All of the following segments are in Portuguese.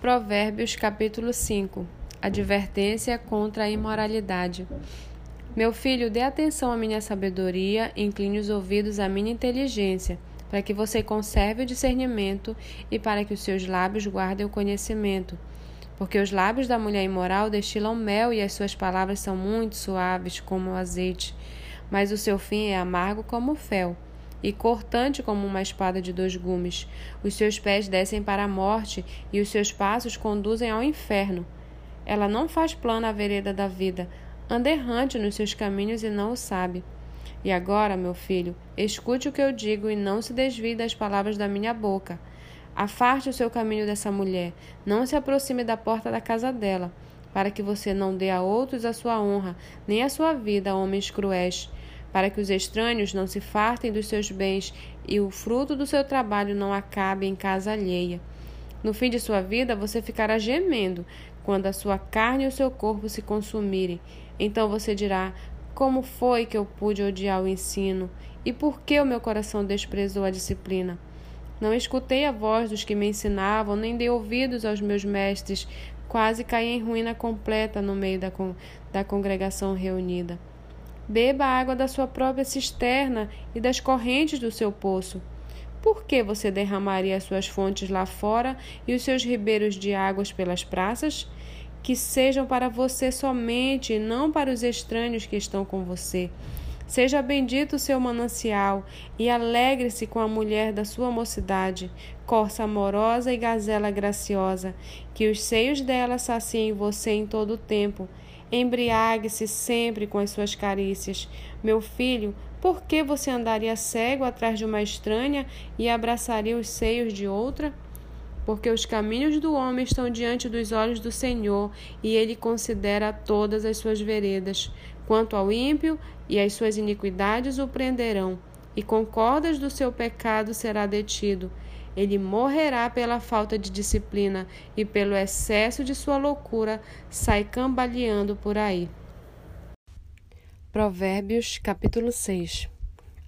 Provérbios capítulo 5 Advertência contra a imoralidade. Meu filho, dê atenção à minha sabedoria, incline os ouvidos à minha inteligência, para que você conserve o discernimento e para que os seus lábios guardem o conhecimento. Porque os lábios da mulher imoral destilam mel e as suas palavras são muito suaves como o azeite, mas o seu fim é amargo como o fel e cortante como uma espada de dois gumes. Os seus pés descem para a morte e os seus passos conduzem ao inferno. Ela não faz plano a vereda da vida, anda errante nos seus caminhos e não o sabe. E agora, meu filho, escute o que eu digo e não se desvie das palavras da minha boca. Afaste o seu caminho dessa mulher, não se aproxime da porta da casa dela, para que você não dê a outros a sua honra, nem a sua vida a homens cruéis para que os estranhos não se fartem dos seus bens e o fruto do seu trabalho não acabe em casa alheia. No fim de sua vida, você ficará gemendo quando a sua carne e o seu corpo se consumirem. Então você dirá: Como foi que eu pude odiar o ensino? E por que o meu coração desprezou a disciplina? Não escutei a voz dos que me ensinavam, nem dei ouvidos aos meus mestres. Quase caí em ruína completa no meio da, con da congregação reunida. Beba a água da sua própria cisterna e das correntes do seu poço. Por que você derramaria as suas fontes lá fora e os seus ribeiros de águas pelas praças? Que sejam para você somente e não para os estranhos que estão com você. Seja bendito o seu manancial e alegre-se com a mulher da sua mocidade, corça amorosa e gazela graciosa, que os seios dela saciem você em todo o tempo Embriague-se sempre com as suas carícias. Meu filho, por que você andaria cego atrás de uma estranha e abraçaria os seios de outra? Porque os caminhos do homem estão diante dos olhos do Senhor, e ele considera todas as suas veredas. Quanto ao ímpio, e as suas iniquidades o prenderão, e com cordas do seu pecado será detido. Ele morrerá pela falta de disciplina e pelo excesso de sua loucura sai cambaleando por aí. Provérbios capítulo 6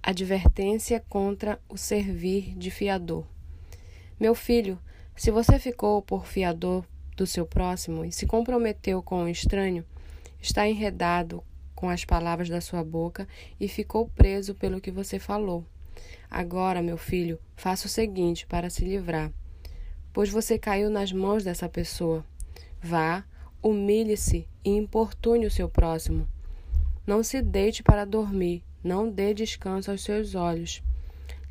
Advertência contra o servir de fiador. Meu filho, se você ficou por fiador do seu próximo e se comprometeu com um estranho, está enredado com as palavras da sua boca e ficou preso pelo que você falou. Agora, meu filho, faça o seguinte para se livrar, pois você caiu nas mãos dessa pessoa. Vá, humilhe-se e importune o seu próximo. Não se deite para dormir, não dê descanso aos seus olhos.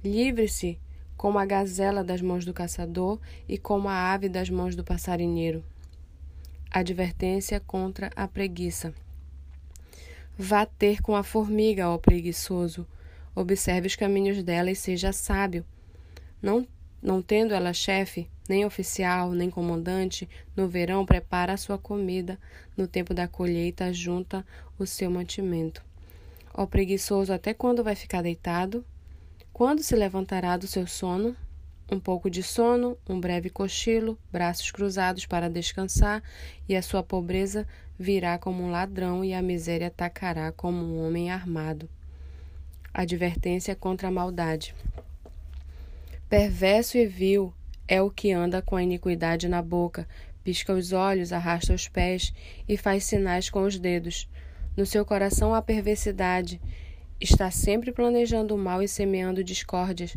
Livre-se como a gazela das mãos do caçador e como a ave das mãos do passarinheiro. Advertência contra a preguiça. Vá ter com a formiga, ó preguiçoso Observe os caminhos dela e seja sábio. Não, não tendo ela chefe, nem oficial, nem comandante, no verão prepara a sua comida, no tempo da colheita junta o seu mantimento. Ó preguiçoso, até quando vai ficar deitado? Quando se levantará do seu sono? Um pouco de sono, um breve cochilo, braços cruzados para descansar, e a sua pobreza virá como um ladrão e a miséria atacará como um homem armado. Advertência contra a maldade. Perverso e vil é o que anda com a iniquidade na boca, pisca os olhos, arrasta os pés e faz sinais com os dedos. No seu coração há perversidade, está sempre planejando o mal e semeando discórdias.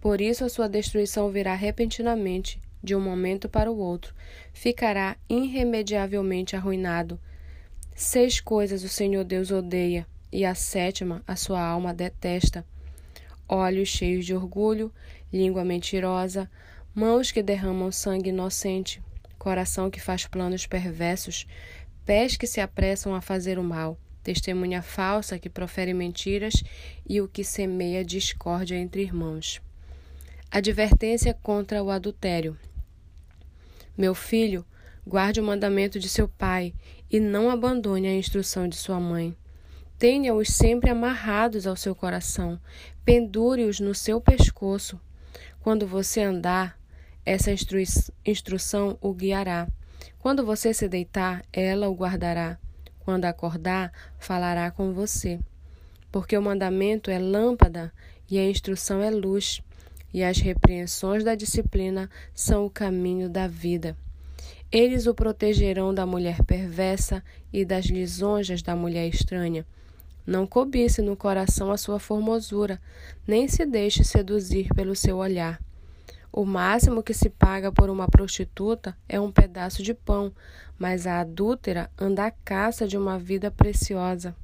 Por isso a sua destruição virá repentinamente, de um momento para o outro. Ficará irremediavelmente arruinado. Seis coisas o Senhor Deus odeia e a sétima a sua alma detesta. Olhos cheios de orgulho, língua mentirosa, mãos que derramam sangue inocente, coração que faz planos perversos, pés que se apressam a fazer o mal, testemunha falsa que profere mentiras e o que semeia discórdia entre irmãos. Advertência contra o adultério. Meu filho, guarde o mandamento de seu pai e não abandone a instrução de sua mãe. Tenha-os sempre amarrados ao seu coração, pendure-os no seu pescoço. Quando você andar, essa instru instrução o guiará. Quando você se deitar, ela o guardará. Quando acordar, falará com você. Porque o mandamento é lâmpada e a instrução é luz, e as repreensões da disciplina são o caminho da vida. Eles o protegerão da mulher perversa e das lisonjas da mulher estranha. Não cobice no coração a sua formosura, nem se deixe seduzir pelo seu olhar. O máximo que se paga por uma prostituta é um pedaço de pão, mas a adúltera anda à caça de uma vida preciosa.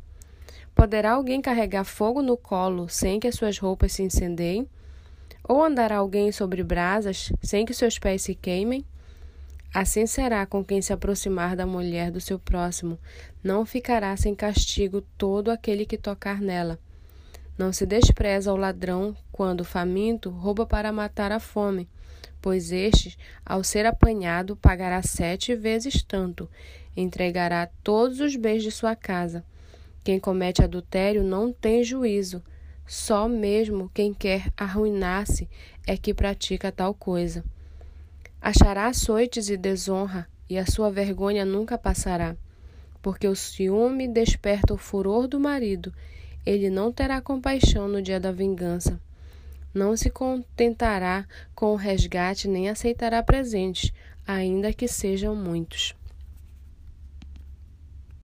Poderá alguém carregar fogo no colo sem que as suas roupas se incendiem? Ou andará alguém sobre brasas sem que seus pés se queimem? Assim será com quem se aproximar da mulher do seu próximo, não ficará sem castigo todo aquele que tocar nela. Não se despreza o ladrão quando, faminto, rouba para matar a fome, pois este, ao ser apanhado, pagará sete vezes tanto, entregará todos os bens de sua casa. Quem comete adultério não tem juízo, só mesmo quem quer arruinar-se é que pratica tal coisa. Achará açoites e desonra, e a sua vergonha nunca passará. Porque o ciúme desperta o furor do marido, ele não terá compaixão no dia da vingança. Não se contentará com o resgate nem aceitará presentes, ainda que sejam muitos.